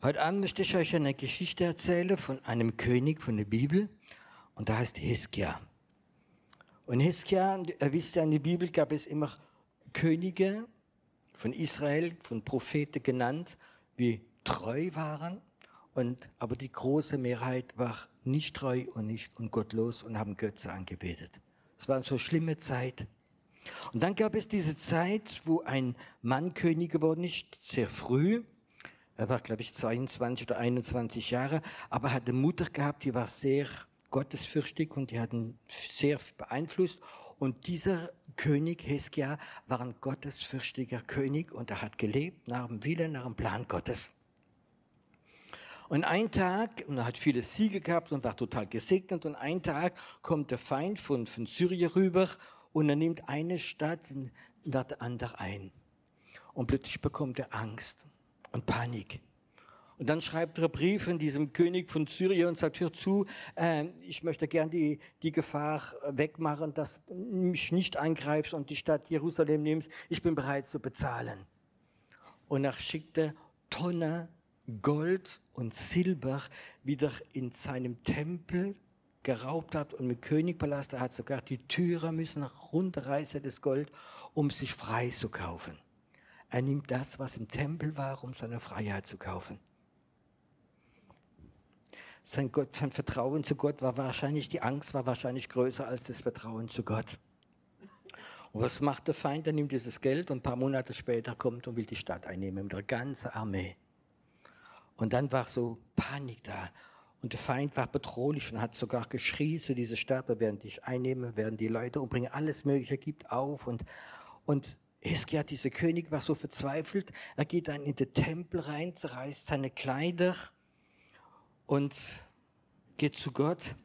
Heute Abend möchte ich euch eine Geschichte erzählen von einem König von der Bibel und der heißt Hiskia. Und Hiskia, ihr wisst ja, in der Bibel gab es immer Könige von Israel, von Propheten genannt, wie treu waren, und, aber die große Mehrheit war nicht treu und nicht und gottlos und haben Götze angebetet. Es war so schlimme Zeit. Und dann gab es diese Zeit, wo ein Mann König geworden ist, sehr früh, er war, glaube ich, 22 oder 21 Jahre, aber hatte Mutter gehabt, die war sehr gottesfürchtig und die hat ihn sehr beeinflusst. Und dieser König Heskia war ein gottesfürchtiger König und er hat gelebt nach dem Willen, nach dem Plan Gottes. Und ein Tag, und er hat viele Siege gehabt und war total gesegnet, und ein Tag kommt der Feind von, von Syrien rüber und er nimmt eine Stadt nach der anderen ein. Und plötzlich bekommt er Angst und Panik. Und dann schreibt er Brief an diesem König von Syrien und sagt, hör zu, äh, ich möchte gern die, die Gefahr wegmachen, dass du mich nicht eingreifst und die Stadt Jerusalem nimmst. Ich bin bereit zu bezahlen. Und er schickte Tonne Gold und Silber wieder in seinem Tempel geraubt hat und mit Königpalast, er hat sogar die Türe müssen runterreißen, das Gold, um sich frei zu kaufen. Er nimmt das, was im Tempel war, um seine Freiheit zu kaufen. Sein, Gott, sein Vertrauen zu Gott war wahrscheinlich, die Angst war wahrscheinlich größer als das Vertrauen zu Gott. Und was macht der Feind? Er nimmt dieses Geld und ein paar Monate später kommt und will die Stadt einnehmen mit der ganzen Armee. Und dann war so Panik da. Und der Feind war bedrohlich und hat sogar geschrien zu dieser Stadt, werden dich einnehmen, werden die Leute umbringen, alles Mögliche gibt auf. Und, und Hiskia, dieser König, war so verzweifelt. Er geht dann in den Tempel rein, zerreißt seine Kleider und geht zu Gott.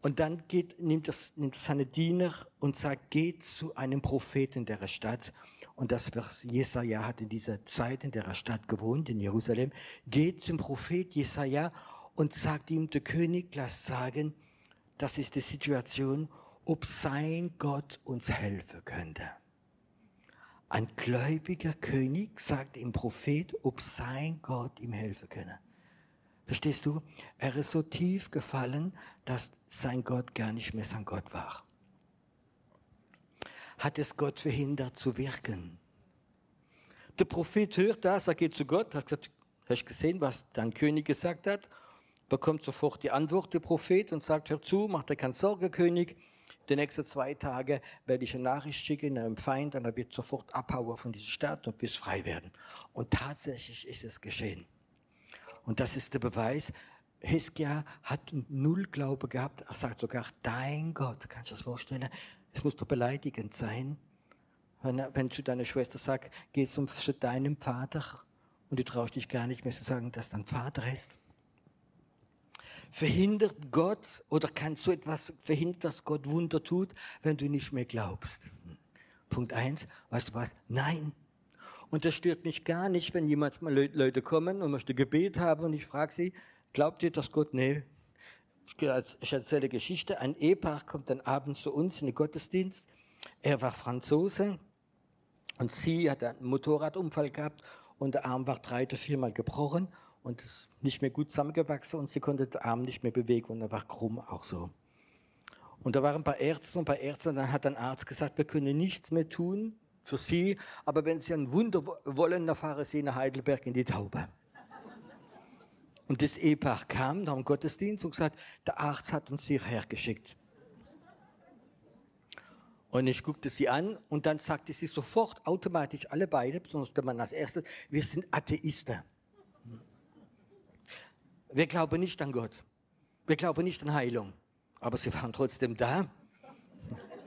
Und dann geht, nimmt, das, nimmt seine Diener und sagt, geht zu einem Propheten der Stadt. Und das Jesaja hat in dieser Zeit in der Stadt gewohnt, in Jerusalem. Geht zum Prophet Jesaja und sagt ihm, der König, lass sagen, das ist die Situation, ob sein Gott uns helfen könnte. Ein gläubiger König sagt dem Prophet, ob sein Gott ihm helfen könne. Verstehst du? Er ist so tief gefallen, dass sein Gott gar nicht mehr sein Gott war. Hat es Gott verhindert zu wirken? Der Prophet hört das, er geht zu Gott, hat gesagt, hast du gesehen, was dein König gesagt hat? Bekommt sofort die Antwort, der Prophet, und sagt, hör zu, mach dir keine Sorge, König, die nächsten zwei Tage werde ich eine Nachricht schicken einem Feind und er wird sofort abhauen von dieser Stadt und wirst frei werden. Und tatsächlich ist es geschehen. Und das ist der Beweis, Hiskia hat null Glaube gehabt. Er sagt sogar, dein Gott, kannst du das vorstellen? Es muss doch beleidigend sein, wenn, wenn zu deiner Schwester sagt, geh zum, zu deinem Vater und du traust dich gar nicht mehr zu sagen, dass dein Vater ist. Verhindert Gott oder kann so etwas verhindern, dass Gott Wunder tut, wenn du nicht mehr glaubst? Punkt eins, weißt du was? Nein. Und das stört mich gar nicht, wenn jemand mal Leute kommen und möchte Gebet haben und ich frage sie, glaubt ihr, dass Gott, nee. Ich erzähle Geschichte. Ein Ehepaar kommt dann abends zu uns in den Gottesdienst. Er war Franzose und sie hat einen Motorradunfall gehabt und der Arm war drei oder viermal gebrochen und ist nicht mehr gut zusammengewachsen und sie konnte den Arm nicht mehr bewegen und er war krumm auch so. Und da waren ein paar Ärzte und bei Ärzten, dann hat ein Arzt gesagt, wir können nichts mehr tun für sie, aber wenn sie ein Wunder wollen, dann fahren sie nach Heidelberg in die Taube. Und das Ehepaar kam nach dem Gottesdienst und gesagt, der Arzt hat uns hierher geschickt. Und ich guckte sie an und dann sagte sie sofort automatisch alle beide, besonders der Mann als erstes, wir sind Atheisten. Wir glauben nicht an Gott. Wir glauben nicht an Heilung. Aber sie waren trotzdem da.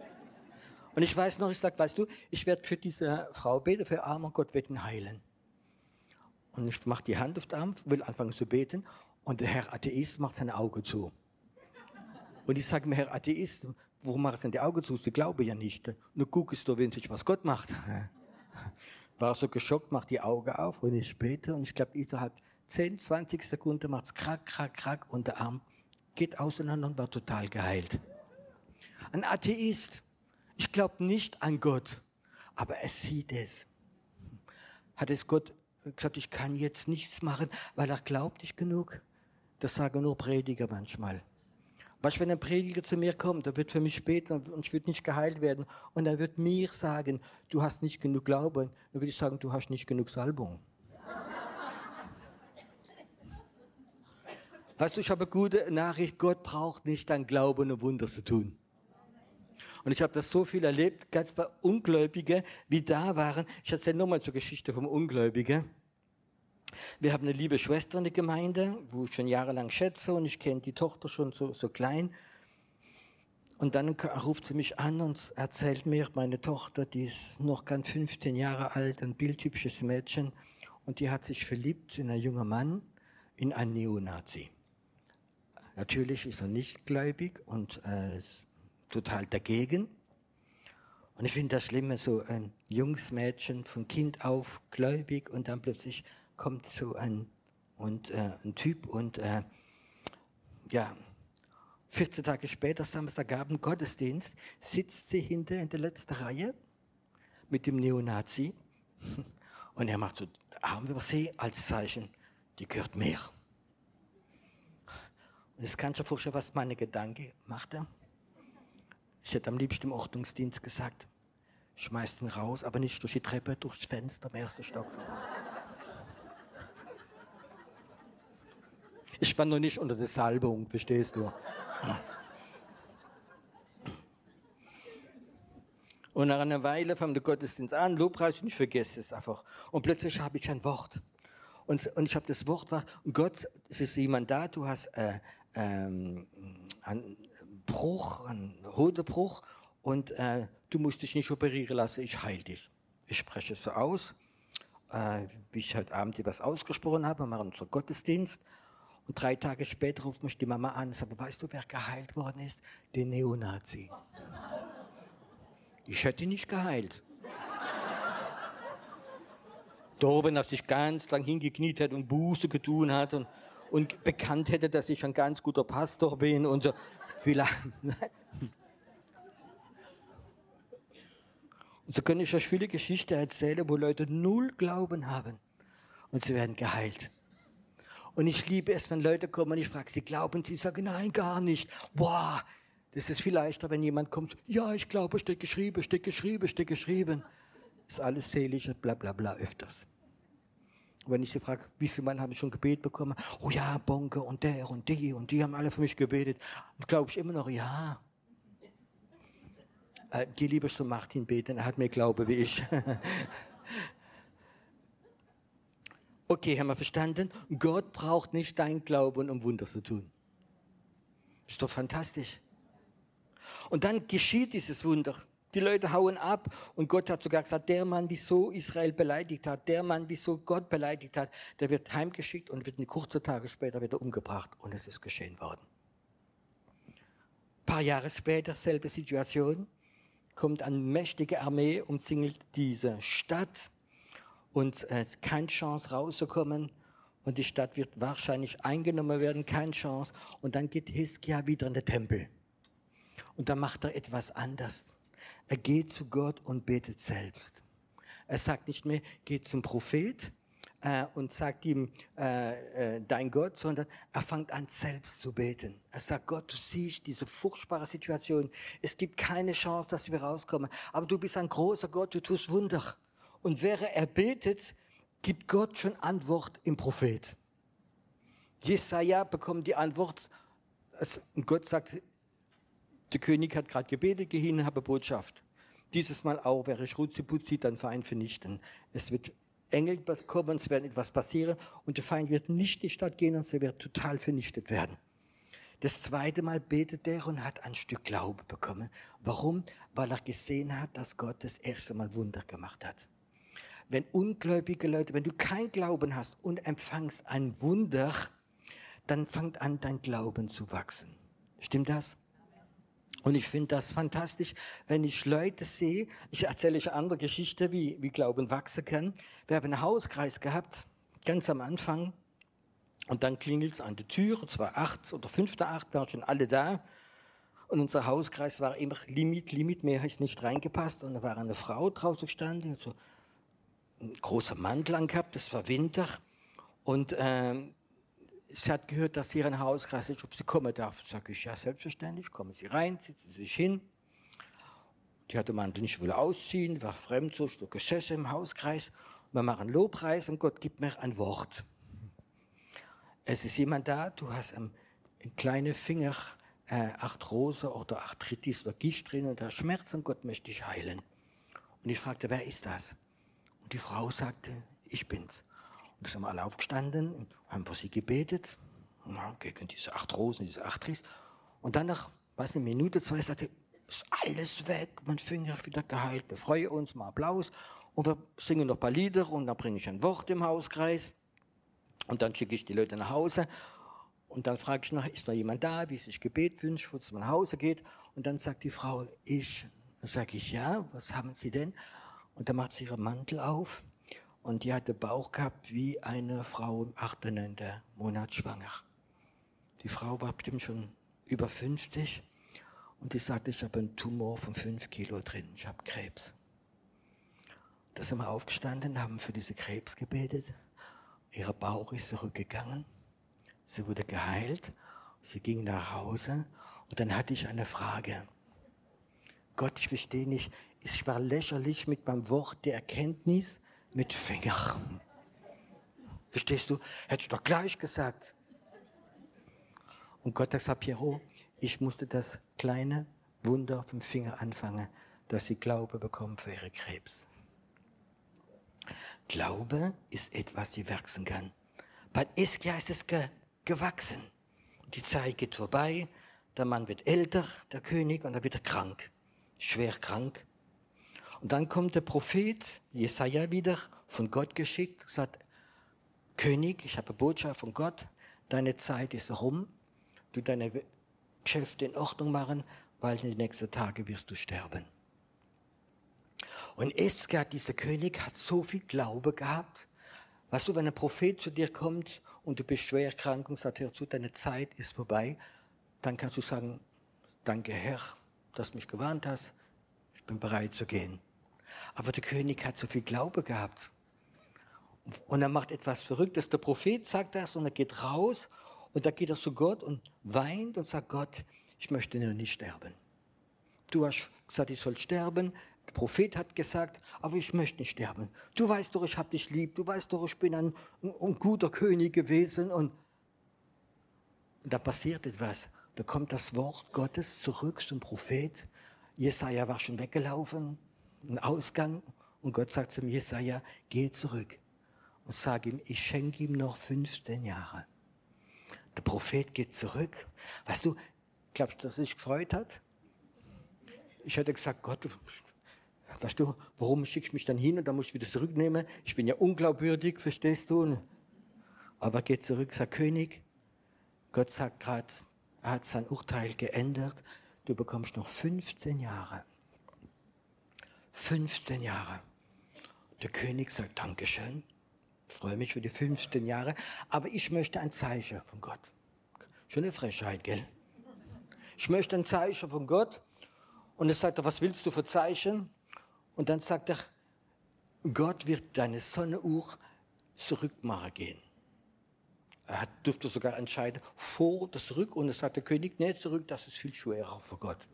Und ich weiß noch, ich sage, weißt du, ich werde für diese Frau beten, für armer Gott wird ihn heilen. Und ich mache die Hand auf den Arm, will anfangen zu beten. Und der Herr Atheist macht seine Augen zu. Und ich sage mir, Herr Atheist, warum machst du denn die Augen zu? Sie glauben ja nicht. Nur guckst du winzig, was Gott macht. War so geschockt, macht die Augen auf und ich bete und ich glaube, innerhalb 10, 20 Sekunden macht es krack, krack, krack und der Arm geht auseinander und war total geheilt. Ein Atheist, ich glaube nicht an Gott, aber er sieht es. Hat es Gott gesagt, ich kann jetzt nichts machen, weil er glaubt nicht genug. Das sagen nur Prediger manchmal. Was, wenn ein Prediger zu mir kommt, der wird für mich beten und ich würde nicht geheilt werden und er wird mir sagen, du hast nicht genug Glauben, dann würde ich sagen, du hast nicht genug Salbung. Weißt du, ich habe gute Nachricht, Gott braucht nicht dein Glauben, um Wunder zu tun. Und ich habe das so viel erlebt, ganz bei Ungläubigen, wie da waren. Ich erzähle nochmal zur Geschichte vom Ungläubigen. Wir haben eine liebe Schwester in der Gemeinde, wo ich schon jahrelang schätze und ich kenne die Tochter schon so, so klein. Und dann ruft sie mich an und erzählt mir, meine Tochter, die ist noch ganz 15 Jahre alt, ein bildtypisches Mädchen, und die hat sich verliebt in einen jungen Mann, in einen Neonazi. Natürlich ist er nicht gläubig und äh, ist total dagegen. Und ich finde das Schlimme, so ein junges Mädchen von Kind auf gläubig und dann plötzlich kommt so ein, und, äh, ein Typ und äh, ja, 14 Tage später, Samstagabend, Gottesdienst, sitzt sie hinter in der letzten Reihe mit dem Neonazi und er macht so Arm über sie als Zeichen, die gehört mir. Jetzt kannst du dir vorstellen, was meine Gedanken macht er. Ich hätte am liebsten im Ordnungsdienst gesagt, schmeißt ihn raus, aber nicht durch die Treppe, durchs Fenster im ersten Stock. Ich war noch nicht unter der Salbung, verstehst du? Und nach einer Weile fängt der Gottesdienst an, Lobpreis, und ich vergesse es einfach. Und plötzlich habe ich ein Wort. Und, und ich habe das Wort, war, Gott, es ist jemand da, du hast äh, ähm, einen Bruch, einen Hodebruch, und äh, du musst dich nicht operieren lassen, ich heile dich. Ich spreche es so aus, äh, wie ich heute Abend etwas ausgesprochen habe, wir machen unseren Gottesdienst. Und drei Tage später ruft mich die Mama an und sagt, weißt du, wer geheilt worden ist? Der Neonazi. Ich hätte ihn nicht geheilt. Da, dass ich ganz lang hingekniet hätte und Buße getun hat und, und bekannt hätte, dass ich ein ganz guter Pastor bin und so. Vielleicht. Und so kann ich euch viele Geschichten erzählen, wo Leute null Glauben haben und sie werden geheilt. Und ich liebe es, wenn Leute kommen und ich frage sie, glauben sie? sagen, nein, gar nicht. Boah, das ist viel leichter, wenn jemand kommt, ja, ich glaube, steht geschrieben, steht geschrieben, steht geschrieben. Ist alles selig bla bla bla öfters. Und wenn ich sie frage, wie viel Mal habe ich schon Gebet bekommen? Oh ja, Bonke und der und die und die haben alle für mich gebetet. Glaube ich immer noch, ja. Äh, geh lieber zu Martin beten, er hat mehr Glaube wie ich. Okay, haben wir verstanden? Gott braucht nicht dein Glauben, um Wunder zu tun. Ist doch fantastisch. Und dann geschieht dieses Wunder. Die Leute hauen ab und Gott hat sogar gesagt, der Mann, wieso Israel beleidigt hat, der Mann, wieso Gott beleidigt hat, der wird heimgeschickt und wird kurze Tage später wieder umgebracht. Und es ist geschehen worden. Ein paar Jahre später, selbe Situation, kommt eine mächtige Armee, umzingelt diese Stadt und äh, keine Chance rauszukommen. Und die Stadt wird wahrscheinlich eingenommen werden, keine Chance. Und dann geht Hiskia wieder in den Tempel. Und dann macht er etwas anders. Er geht zu Gott und betet selbst. Er sagt nicht mehr, geht zum Prophet äh, und sagt ihm, äh, äh, dein Gott, sondern er fängt an selbst zu beten. Er sagt, Gott, du siehst diese furchtbare Situation. Es gibt keine Chance, dass wir rauskommen. Aber du bist ein großer Gott, du tust Wunder. Und während er betet, gibt Gott schon Antwort im Prophet. Jesaja bekommt die Antwort. Gott sagt, der König hat gerade gebetet, geh hin, habe Botschaft. Dieses Mal auch, wäre ich Ruzipuzzi, dann Feind vernichten. Es wird Engel kommen, es wird etwas passieren und der Feind wird nicht in die Stadt gehen und sie wird total vernichtet werden. Das zweite Mal betet er und hat ein Stück Glaube bekommen. Warum? Weil er gesehen hat, dass Gott das erste Mal Wunder gemacht hat wenn ungläubige Leute, wenn du kein Glauben hast und empfangst ein Wunder, dann fängt an, dein Glauben zu wachsen. Stimmt das? Und ich finde das fantastisch, wenn ich Leute sehe, ich erzähle euch eine andere Geschichte, wie, wie Glauben wachsen kann. Wir haben einen Hauskreis gehabt, ganz am Anfang, und dann klingelt es an die Tür, und zwar acht oder fünfter acht, waren schon alle da. Und unser Hauskreis war immer Limit, Limit, mehr ich nicht reingepasst. Und da war eine Frau draußen gestanden, so einen großen Mantel angehabt, das war Winter. Und ähm, sie hat gehört, dass hier ein Hauskreis ist, ob sie kommen darf. Sag ich, ja, selbstverständlich, kommen Sie rein, setzen Sie sich hin. Die hat den Mantel nicht wollen ausziehen, war fremd, so so gesessen im Hauskreis. Wir machen Lobpreis und Gott gibt mir ein Wort. Es ist jemand da, du hast einen, einen kleinen Finger, äh, Arthrose oder Arthritis oder Gicht drin und der Schmerz und Gott möchte dich heilen. Und ich fragte, wer ist das? Und die Frau sagte, ich bin's. Und sind wir alle aufgestanden haben für sie gebetet, gegen diese Arthrosen, diese Arthritis. Und dann nach, was eine Minute, zwei, sagte, ist alles weg, mein Finger wieder geheilt, wir freuen uns, mal Applaus. Und wir singen noch ein paar Lieder und dann bringe ich ein Wort im Hauskreis. Und dann schicke ich die Leute nach Hause. Und dann frage ich noch, ist noch jemand da, wie sich Gebet wünscht, wo es nach Hause geht. Und dann sagt die Frau, ich. Dann sage ich, ja, was haben Sie denn? Und dann macht sie ihren Mantel auf. Und die hatte Bauch gehabt wie eine Frau im 18. Monat schwanger. Die Frau war bestimmt schon über 50. Und die sagte, ich habe einen Tumor von 5 Kilo drin. Ich habe Krebs. Da sind wir aufgestanden, haben für diese Krebs gebetet. Ihr Bauch ist zurückgegangen. Sie wurde geheilt. Sie ging nach Hause. Und dann hatte ich eine Frage. Gott, ich verstehe nicht. Ich war lächerlich mit meinem Wort der Erkenntnis mit Finger. Verstehst du? Hätte ich doch gleich gesagt. Und Gott hat gesagt, Piero, ich musste das kleine Wunder vom Finger anfangen, dass sie Glaube bekommt für ihre Krebs. Glaube ist etwas, die wachsen kann. Bei Iskia ist es ge gewachsen. Die Zeit geht vorbei, der Mann wird älter, der König, und er wird krank, schwer krank. Und dann kommt der Prophet Jesaja wieder, von Gott geschickt, sagt, König, ich habe eine Botschaft von Gott, deine Zeit ist rum, du deine Geschäfte in Ordnung machen, weil in den nächsten Tagen wirst du sterben. Und Eska, dieser König, hat so viel Glaube gehabt. Weißt du, wenn ein Prophet zu dir kommt und du bist schwer krank und sagt, hör zu, deine Zeit ist vorbei, dann kannst du sagen, danke Herr, dass du mich gewarnt hast, ich bin bereit zu gehen. Aber der König hat so viel Glaube gehabt. Und er macht etwas Verrücktes. Der Prophet sagt das und er geht raus und da geht er zu Gott und weint und sagt, Gott, ich möchte nur nicht sterben. Du hast gesagt, ich soll sterben. Der Prophet hat gesagt, aber ich möchte nicht sterben. Du weißt doch, ich habe dich lieb. Du weißt doch, ich bin ein, ein guter König gewesen. Und, und da passiert etwas. Da kommt das Wort Gottes zurück zum Prophet. Jesaja war schon weggelaufen, ein Ausgang. Und Gott sagt zum Jesaja, geh zurück und sag ihm, ich schenke ihm noch 15 Jahre. Der Prophet geht zurück. Weißt du, glaubst du, dass er sich gefreut hat? Ich hätte gesagt, Gott, weißt du, warum schicke ich mich dann hin und dann muss ich wieder zurücknehmen? Ich bin ja unglaubwürdig, verstehst du? Aber er geht zurück, sagt König, Gott sagt gerade, er hat sein Urteil geändert, du bekommst noch 15 Jahre. 15 Jahre. Der König sagt Dankeschön. Freue mich für die 15 Jahre, aber ich möchte ein Zeichen von Gott. Schon eine Frechheit, gell? Ich möchte ein Zeichen von Gott. Und er sagt er, was willst du für Zeichen? Und dann sagt er, Gott wird deine Sonnenuhr zurückmachen gehen. Er durfte sogar entscheiden, vor oder zurück. Und er sagt der König, nee, zurück, das ist viel schwerer für Gott.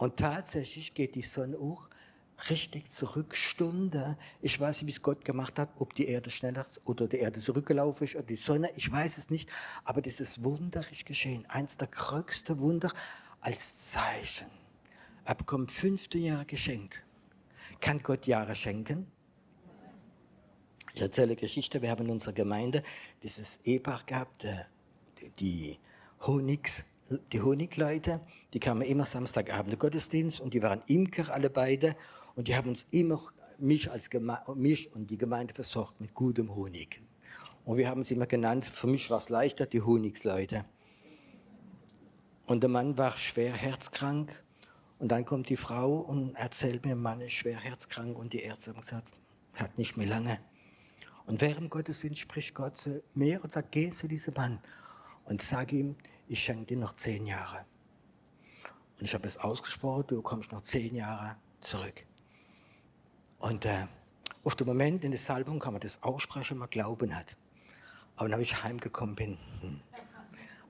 Und tatsächlich geht die Sonnenuhr richtig zurück, Stunde. Ich weiß nicht, wie es Gott gemacht hat, ob die Erde schneller oder die Erde zurückgelaufen ist oder die Sonne, ich weiß es nicht. Aber Wunder ist geschehen. Eins der größten Wunder als Zeichen. Er bekommt fünfte Jahre geschenkt. Kann Gott Jahre schenken? Ich erzähle Geschichte. Wir haben in unserer Gemeinde dieses Ehepaar gehabt, die Honigs die Honigleute, die kamen immer Samstagabend Gottesdienst und die waren Imker alle beide und die haben uns immer, mich, als mich und die Gemeinde versorgt mit gutem Honig. Und wir haben sie immer genannt, für mich war es leichter, die Honigsleute. Und der Mann war schwer herzkrank und dann kommt die Frau und erzählt mir, Mann ist schwer herzkrank und die Ärzte haben gesagt, hat nicht mehr lange. Und während Gottesdienst spricht Gott zu mir und sagt, geh zu diesem Mann und sag ihm, ich schenke dir noch zehn Jahre. Und ich habe es ausgesprochen, du kommst noch zehn Jahre zurück. Und äh, auf den Moment in der Salbung kann man das aussprechen, man Glauben hat. Aber dann, ich heimgekommen bin, hm,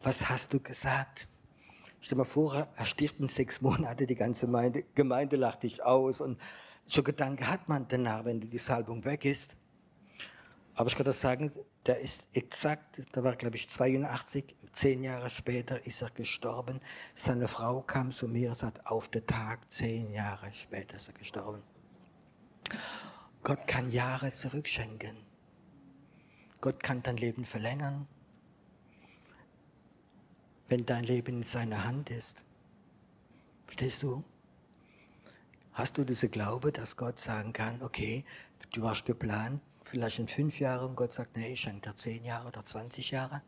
was hast du gesagt? Stell dir mal vor, er stirbt in sechs Monaten, die ganze Gemeinde, Gemeinde lacht dich aus. Und so Gedanken hat man danach, wenn die Salbung weg ist. Aber ich kann das sagen, der ist exakt, da war glaube ich 82, zehn Jahre später ist er gestorben. Seine Frau kam zu mir und sagt, auf den Tag, zehn Jahre später ist er gestorben. Gott kann Jahre zurückschenken. Gott kann dein Leben verlängern wenn dein Leben in seiner Hand ist. Verstehst du? Hast du diese Glaube, dass Gott sagen kann, okay, du hast geplant, vielleicht in fünf Jahren, und Gott sagt, nee, ich schenke dir zehn Jahre oder 20 Jahre?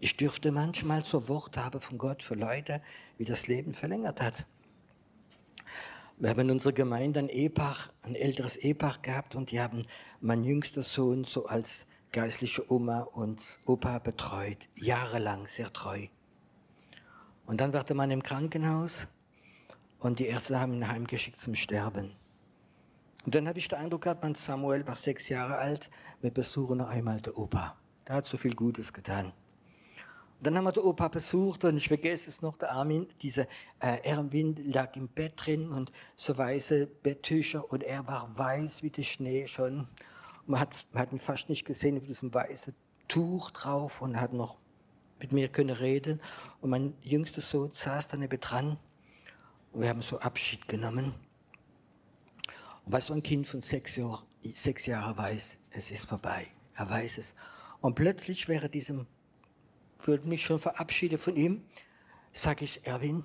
Ich dürfte manchmal so Wort haben von Gott für Leute, wie das Leben verlängert hat. Wir haben in unserer Gemeinde ein Ehepaar, ein älteres Ehepaar gehabt und die haben mein jüngster Sohn so als geistliche Oma und Opa betreut, jahrelang sehr treu. Und dann war der Mann im Krankenhaus und die Ärzte haben ihn heimgeschickt zum Sterben. Und dann habe ich den Eindruck gehabt, mein Samuel war sechs Jahre alt, wir besuchen noch einmal den Opa. Der hat so viel Gutes getan. Und dann haben wir den Opa besucht und ich vergesse es noch, der Armin, dieser äh, Erwin lag im Bett drin und so weiße Betttücher und er war weiß wie der Schnee schon. Man hat, man hat ihn fast nicht gesehen mit diesem weißen Tuch drauf und hat noch mit mir können reden. Und mein jüngster Sohn saß daneben dran und wir haben so Abschied genommen. Was so ein Kind von sechs, Jahr, sechs Jahren weiß, es ist vorbei. Er weiß es. Und plötzlich wäre diesem, würde mich schon verabschieden von ihm, sage ich, Erwin,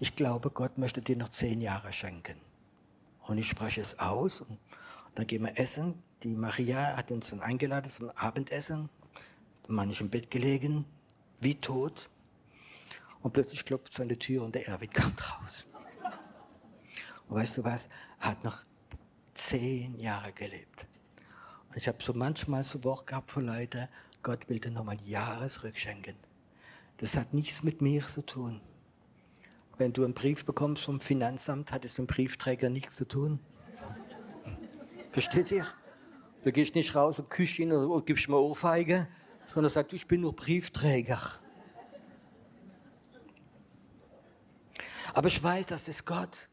ich glaube, Gott möchte dir noch zehn Jahre schenken. Und ich spreche es aus und dann gehen wir essen, die Maria hat uns dann eingeladen zum Abendessen. Da war ich im Bett gelegen, wie tot. Und plötzlich klopft es an die Tür und der Erwin kommt raus. Und weißt du was? Er hat noch zehn Jahre gelebt. Und ich habe so manchmal so Wort gehabt von Leuten, Gott will dir nochmal Jahre zurückschenken. Das hat nichts mit mir zu tun. Wenn du einen Brief bekommst vom Finanzamt, hat es mit dem Briefträger nichts zu tun. Versteht ihr? Du gehst nicht raus und küsst ihn und gibst mir Ohrfeige, sondern sagst, ich bin nur Briefträger. Aber ich weiß, das ist Gott.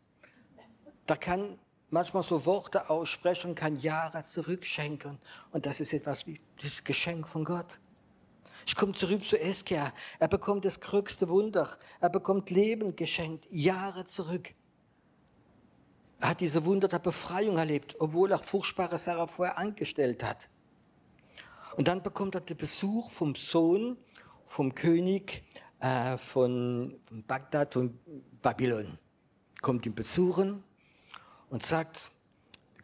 Da kann manchmal so Worte aussprechen, kann Jahre zurückschenken. Und das ist etwas wie das Geschenk von Gott. Ich komme zurück zu Eskia. Er bekommt das größte Wunder. Er bekommt Leben geschenkt, Jahre zurück. Er hat diese Wunder der Befreiung erlebt, obwohl er furchtbare Sachen vorher angestellt hat. Und dann bekommt er den Besuch vom Sohn, vom König äh, von, von Bagdad, von Babylon. Kommt ihn besuchen und sagt,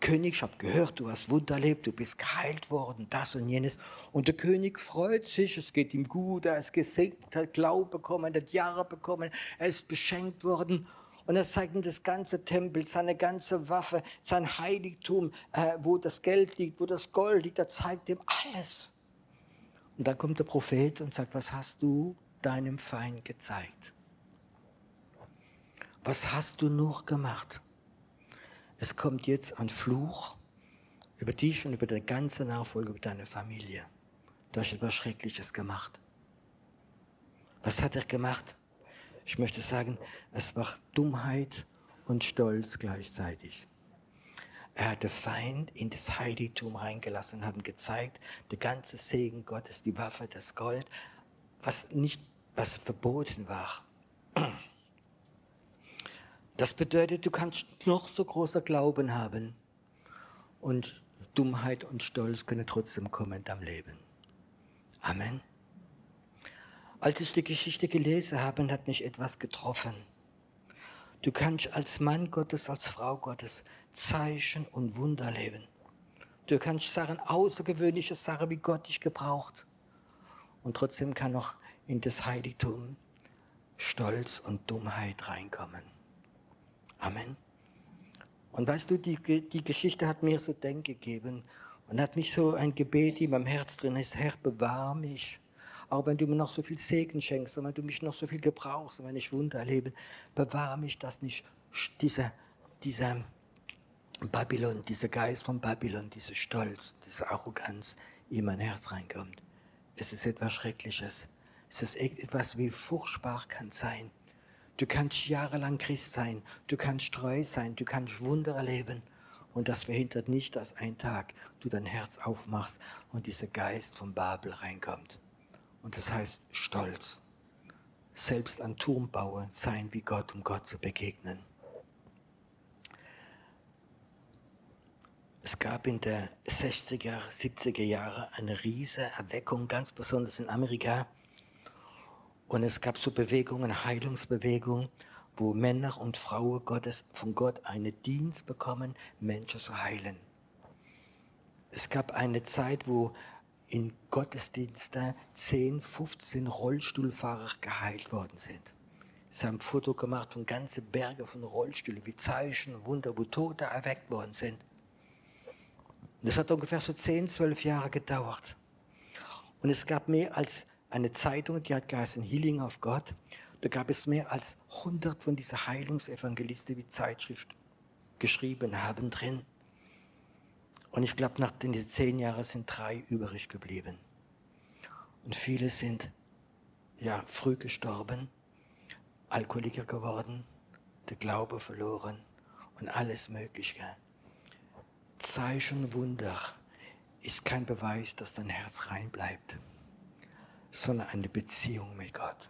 König, ich habe gehört, du hast Wunder erlebt, du bist geheilt worden, das und jenes. Und der König freut sich, es geht ihm gut, er ist gesegnet, hat Glaube bekommen, hat Jahre bekommen, er ist beschenkt worden. Und er zeigt ihm das ganze Tempel, seine ganze Waffe, sein Heiligtum, äh, wo das Geld liegt, wo das Gold liegt. Er zeigt ihm alles. Und dann kommt der Prophet und sagt, was hast du deinem Feind gezeigt? Was hast du noch gemacht? Es kommt jetzt ein Fluch über dich und über deine ganze Nachfolge, über deine Familie. Du hast etwas Schreckliches gemacht. Was hat er gemacht? Ich möchte sagen, es war Dummheit und Stolz gleichzeitig. Er hat den Feind in das Heiligtum reingelassen und hat gezeigt, der ganze Segen Gottes, die Waffe, das Gold, was nicht, was verboten war. Das bedeutet, du kannst noch so großer Glauben haben und Dummheit und Stolz können trotzdem kommen in deinem Leben. Amen. Als ich die Geschichte gelesen habe, hat mich etwas getroffen. Du kannst als Mann Gottes, als Frau Gottes Zeichen und Wunder leben. Du kannst Sachen, außergewöhnliche Sachen, wie Gott dich gebraucht. Und trotzdem kann noch in das Heiligtum Stolz und Dummheit reinkommen. Amen. Und weißt du, die, die Geschichte hat mir so Denk gegeben und hat mich so ein Gebet in meinem Herz drin ist, Herr, bewahr mich auch wenn du mir noch so viel Segen schenkst und wenn du mich noch so viel gebrauchst und wenn ich Wunder erlebe, bewahre mich, dass nicht diese, diese Babylon, dieser Geist von Babylon, dieser Stolz, diese Arroganz in mein Herz reinkommt. Es ist etwas Schreckliches. Es ist etwas, wie furchtbar kann sein. Du kannst jahrelang Christ sein, du kannst treu sein, du kannst Wunder erleben. Und das verhindert nicht, dass ein Tag du dein Herz aufmachst und dieser Geist von Babel reinkommt. Und das heißt Stolz. Selbst ein Turm bauen, sein wie Gott, um Gott zu begegnen. Es gab in den 60er, 70er Jahren eine riesige Erweckung, ganz besonders in Amerika. Und es gab so Bewegungen, Heilungsbewegungen, wo Männer und Frauen Gottes von Gott einen Dienst bekommen, Menschen zu heilen. Es gab eine Zeit, wo in Gottesdiensten 10, 15 Rollstuhlfahrer geheilt worden sind. Sie haben ein Foto gemacht von ganzen Bergen von Rollstühlen, wie Zeichen, Wunder, wo Tote erweckt worden sind. Das hat ungefähr so 10, 12 Jahre gedauert. Und es gab mehr als eine Zeitung, die hat geheißen Healing of God. Da gab es mehr als 100 von diesen Heilungsevangelisten, die Zeitschrift geschrieben haben drin. Und ich glaube, nach den zehn Jahren sind drei übrig geblieben. Und viele sind ja früh gestorben, Alkoholiker geworden, der Glaube verloren und alles Mögliche. Zeichen Wunder ist kein Beweis, dass dein Herz rein bleibt, sondern eine Beziehung mit Gott.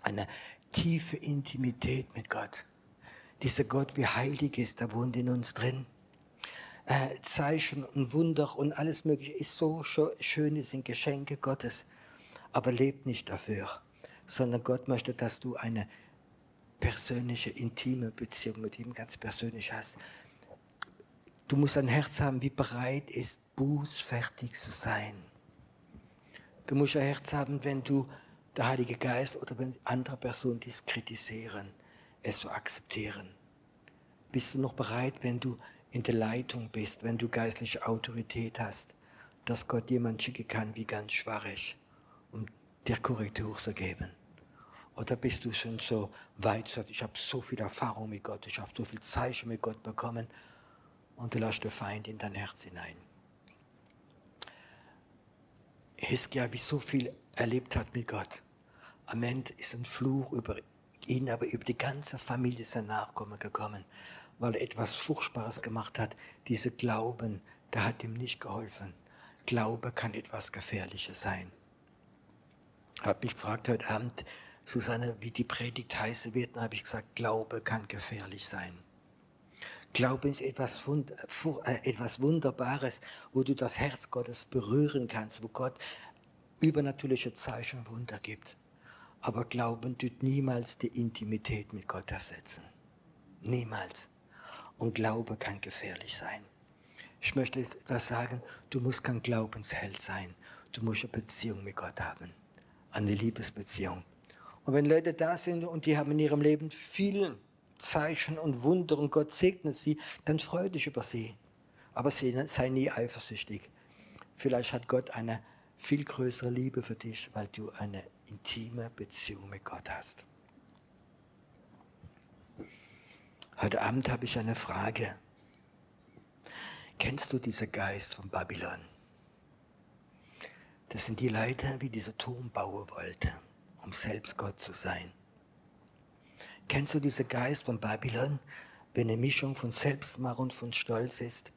Eine tiefe Intimität mit Gott. Dieser Gott, wie heilig ist, der wohnt in uns drin. Äh, Zeichen und Wunder und alles Mögliche ist so schön, sind Geschenke Gottes. Aber lebt nicht dafür, sondern Gott möchte, dass du eine persönliche, intime Beziehung mit ihm ganz persönlich hast. Du musst ein Herz haben, wie bereit ist, bußfertig zu sein. Du musst ein Herz haben, wenn du der Heilige Geist oder wenn andere Personen dies kritisieren, es zu akzeptieren. Bist du noch bereit, wenn du in der Leitung bist, wenn du geistliche Autorität hast, dass Gott jemand schicken kann, wie ganz schwach ist, um dir Korrektur zu geben? Oder bist du schon so weit, ich habe so viel Erfahrung mit Gott, ich habe so viel Zeichen mit Gott bekommen, und du lässt den Feind in dein Herz hinein. Hiskia, wie so viel erlebt hat mit Gott. Am Ende ist ein Fluch über ihn, aber über die ganze Familie sein Nachkommen gekommen, weil er etwas Furchtbares gemacht hat. Diese Glauben, der hat ihm nicht geholfen. Glaube kann etwas Gefährliches sein. Ich habe mich gefragt heute Abend, Susanne, wie die Predigt heißen wird, dann habe ich gesagt, Glaube kann gefährlich sein. Glauben ist etwas, äh, etwas Wunderbares, wo du das Herz Gottes berühren kannst, wo Gott übernatürliche Zeichen und Wunder gibt. Aber Glauben tut niemals die Intimität mit Gott ersetzen. Niemals. Und Glaube kann gefährlich sein. Ich möchte etwas sagen, du musst kein Glaubensheld sein. Du musst eine Beziehung mit Gott haben. Eine Liebesbeziehung. Und wenn Leute da sind und die haben in ihrem Leben viel Zeichen und Wunder und Gott segnet sie, dann freu dich über sie. Aber sei nie eifersüchtig. Vielleicht hat Gott eine viel größere Liebe für dich, weil du eine intime Beziehung mit Gott hast. Heute Abend habe ich eine Frage. Kennst du diesen Geist von Babylon? Das sind die Leute, wie dieser Turm bauen wollte, um selbst Gott zu sein. Kennst du diesen Geist von Babylon, wenn eine Mischung von Selbstmacht und von Stolz ist,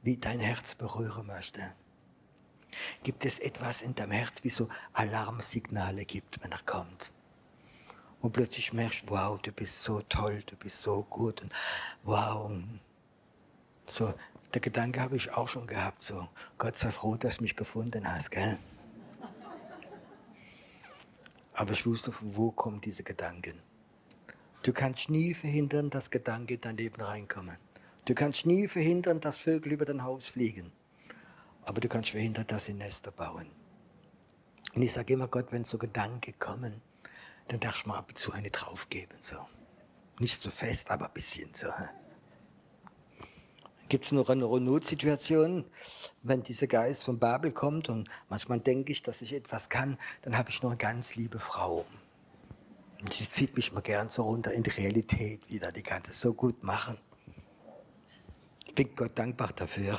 wie dein Herz berühren möchte? Gibt es etwas in deinem Herz, wie so Alarmsignale gibt, wenn er kommt? Und plötzlich merkst du, wow, du bist so toll, du bist so gut und wow. So, der Gedanke habe ich auch schon gehabt, so, Gott sei froh, dass du mich gefunden hast, gell? Aber ich wusste, von wo kommen diese Gedanken. Du kannst nie verhindern, dass Gedanken in dein Leben reinkommen. Du kannst nie verhindern, dass Vögel über dein Haus fliegen. Aber du kannst verhindern, dass sie Nester bauen. Und ich sage immer Gott, wenn so Gedanken kommen, dann darfst du mal ab und zu eine draufgeben. So. Nicht so fest, aber ein bisschen so. Gibt es noch eine Notsituation, wenn dieser Geist von Babel kommt und manchmal denke ich, dass ich etwas kann, dann habe ich noch eine ganz liebe Frau. Und die zieht mich mal gern so runter in die Realität wieder. Die kann das so gut machen. Ich bin Gott dankbar dafür,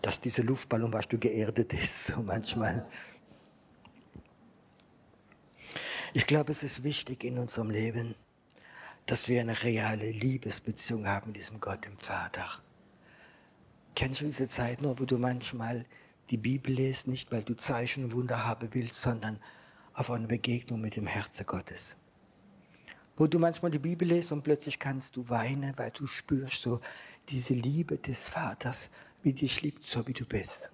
dass diese Luftballon, was du geerdet ist, so manchmal. Ich glaube, es ist wichtig in unserem Leben, dass wir eine reale Liebesbeziehung haben mit diesem Gott, dem Vater. Kennst du diese Zeit noch, wo du manchmal die Bibel liest, nicht weil du Zeichen und Wunder haben willst, sondern auf eine Begegnung mit dem Herzen Gottes? Wo du manchmal die Bibel liest und plötzlich kannst du weinen, weil du spürst so diese Liebe des Vaters, wie dich liebt, so wie du bist.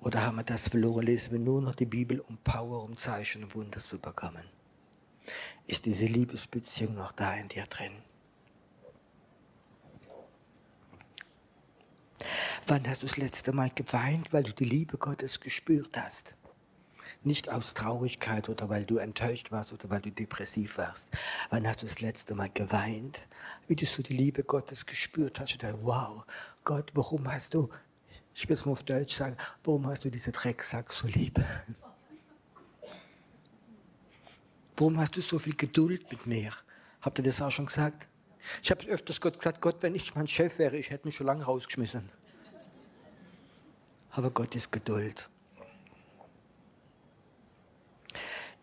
Oder haben wir das verloren, lesen wir nur noch die Bibel, um Power, um Zeichen und Wunder zu bekommen? Ist diese Liebesbeziehung noch da in dir drin? Wann hast du das letzte Mal geweint, weil du die Liebe Gottes gespürt hast? Nicht aus Traurigkeit oder weil du enttäuscht warst oder weil du depressiv warst. Wann hast du das letzte Mal geweint, wie du so die Liebe Gottes gespürt hast? Dachte, wow, Gott, warum hast du, ich will es mal auf Deutsch sagen, warum hast du diese Drecksack so lieb? Warum hast du so viel Geduld mit mir? Habt ihr das auch schon gesagt? Ich habe öfters Gott gesagt, Gott, wenn ich mein Chef wäre, ich hätte mich schon lange rausgeschmissen. Aber Gott ist Geduld.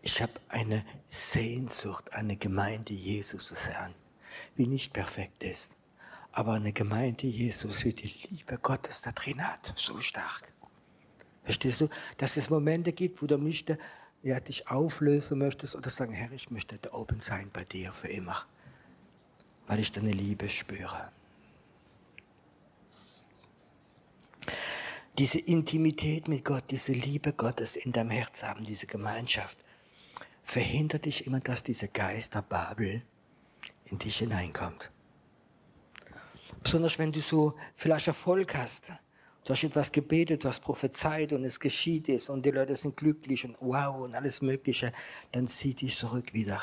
Ich habe eine Sehnsucht, eine Gemeinde Jesus zu sein, wie nicht perfekt ist, aber eine Gemeinde Jesus, wie die Liebe Gottes da drin hat, so stark. Verstehst du, dass es Momente gibt, wo du nicht ja, dich auflösen möchtest oder sagen, Herr, ich möchte da oben sein bei dir für immer, weil ich deine Liebe spüre. Diese Intimität mit Gott, diese Liebe Gottes in deinem Herz haben, diese Gemeinschaft, verhindert dich immer, dass dieser Geist der Babel in dich hineinkommt. Besonders wenn du so vielleicht Erfolg hast. Du hast etwas gebetet, du hast prophezeit und es geschieht es und die Leute sind glücklich und wow und alles Mögliche, dann zieh dich zurück wieder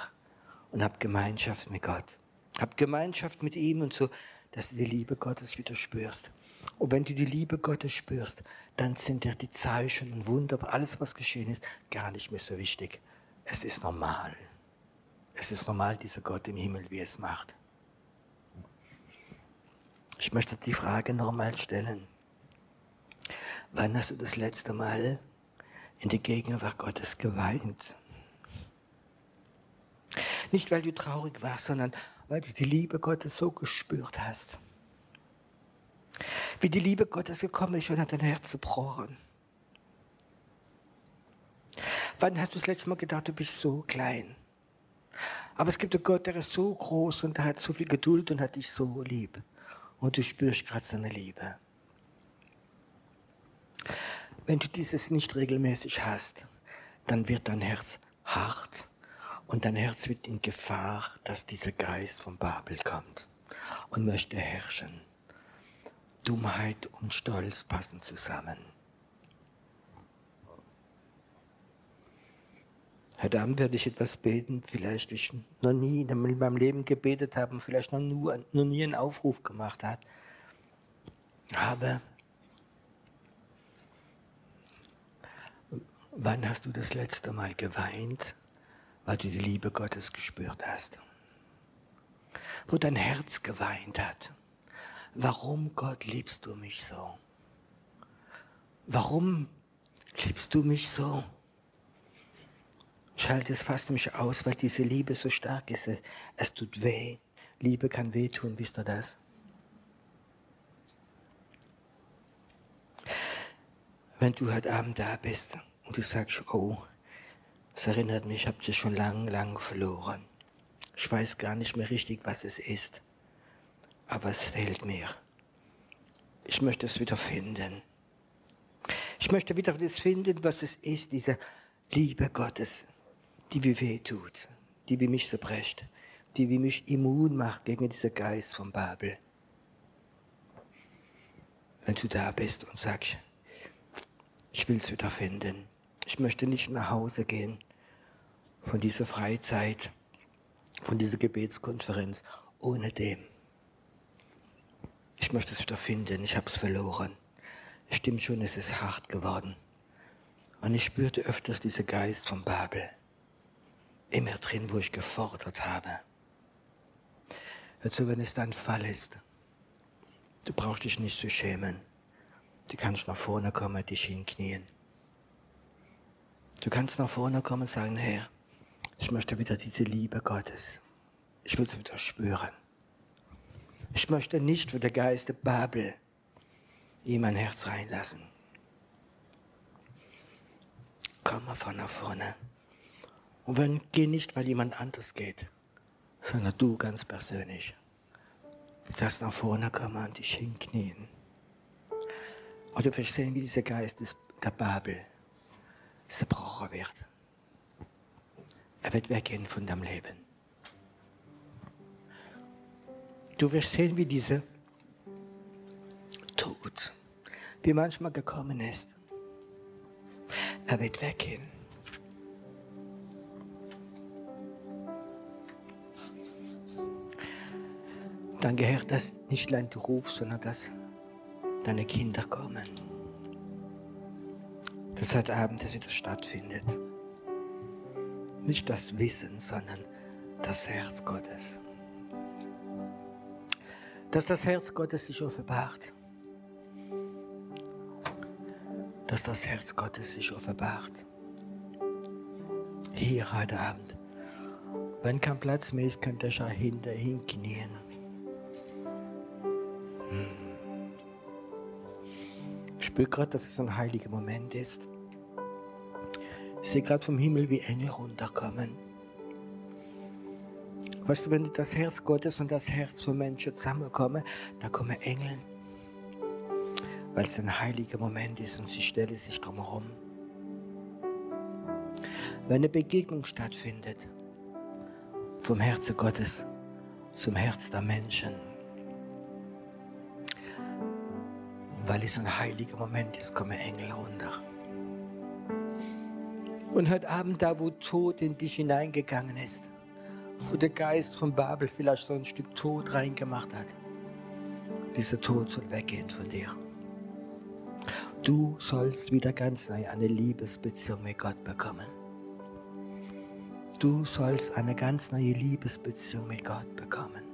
und hab Gemeinschaft mit Gott. Hab Gemeinschaft mit ihm und so, dass du die Liebe Gottes wieder spürst. Und wenn du die Liebe Gottes spürst, dann sind dir die Zeichen und Wunder, alles was geschehen ist, gar nicht mehr so wichtig. Es ist normal. Es ist normal, dieser Gott im Himmel, wie es macht. Ich möchte die Frage nochmal stellen. Wann hast du das letzte Mal in der Gegenwart Gottes geweint? Nicht, weil du traurig warst, sondern weil du die Liebe Gottes so gespürt hast. Wie die Liebe Gottes gekommen ist und hat dein Herz gebrochen. Wann hast du das letzte Mal gedacht, du bist so klein? Aber es gibt einen Gott, der ist so groß und der hat so viel Geduld und hat dich so lieb. Und du spürst gerade seine Liebe. Wenn du dieses nicht regelmäßig hast, dann wird dein Herz hart und dein Herz wird in Gefahr, dass dieser Geist von Babel kommt und möchte herrschen. Dummheit und Stolz passen zusammen. Heute Abend werde ich etwas beten, vielleicht ich noch nie in meinem Leben gebetet habe und vielleicht noch, nur, noch nie einen Aufruf gemacht hat. Aber wann hast du das letzte Mal geweint, weil du die Liebe Gottes gespürt hast? Wo dein Herz geweint hat. Warum, Gott, liebst du mich so? Warum liebst du mich so? Schalte es fast mich aus, weil diese Liebe so stark ist. Es tut weh. Liebe kann wehtun, wisst ihr das? Wenn du heute Abend da bist und du sagst, oh, es erinnert mich, ich habe dich schon lang, lang verloren. Ich weiß gar nicht mehr richtig, was es ist, aber es fehlt mir. Ich möchte es wieder finden. Ich möchte wieder das finden, was es ist, diese Liebe Gottes, die wie weh tut, die wie mich zerbrecht, die wie mich immun macht gegen diesen Geist von Babel. Wenn du da bist und sagst, ich will es wieder finden, ich möchte nicht nach Hause gehen von dieser Freizeit, von dieser Gebetskonferenz ohne dem. Ich möchte es wieder finden, ich habe es verloren. Stimmt schon, es ist hart geworden. Und ich spürte öfters diesen Geist von Babel immer drin, wo ich gefordert habe. Also wenn es dein Fall ist, du brauchst dich nicht zu schämen. Du kannst nach vorne kommen, dich hinknien. Du kannst nach vorne kommen und sagen, Herr, ich möchte wieder diese Liebe Gottes. Ich will sie wieder spüren. Ich möchte nicht, wo der Geist der Babel in mein Herz reinlassen. Komm mal von nach vorne. Und wenn, geh nicht, weil jemand anders geht, sondern du ganz persönlich. Darfst nach vorne kommen und dich hinknien. Und du wirst sehen, wie dieser Geist der Babel zerbrochen wird. Er wird weggehen von deinem Leben. Du wirst sehen, wie dieser Tod, wie manchmal gekommen ist. Er wird weggehen. Dann gehört das nicht allein du rufst, sondern dass deine Kinder kommen. Dass heute Abend das wieder stattfindet. Nicht das Wissen, sondern das Herz Gottes. Dass das Herz Gottes sich offenbart. Dass das Herz Gottes sich offenbart. Hier heute Abend. Wenn kein Platz mehr ist, könnt ihr schon hinter hinknien. Ich spüre gerade, dass es ein heiliger Moment ist. Ich sehe gerade vom Himmel, wie Engel runterkommen. Weißt du, wenn das Herz Gottes und das Herz von Menschen zusammenkommen, da kommen Engel. Weil es ein heiliger Moment ist und sie stellen sich drumherum. Wenn eine Begegnung stattfindet, vom Herzen Gottes zum Herz der Menschen, weil es ein heiliger Moment ist, kommen Engel runter. Und heute Abend, da wo Tod in dich hineingegangen ist, wo der Geist von Babel vielleicht so ein Stück Tod reingemacht hat, dieser Tod soll weggehen von dir. Du sollst wieder ganz neu eine Liebesbeziehung mit Gott bekommen. Du sollst eine ganz neue Liebesbeziehung mit Gott bekommen.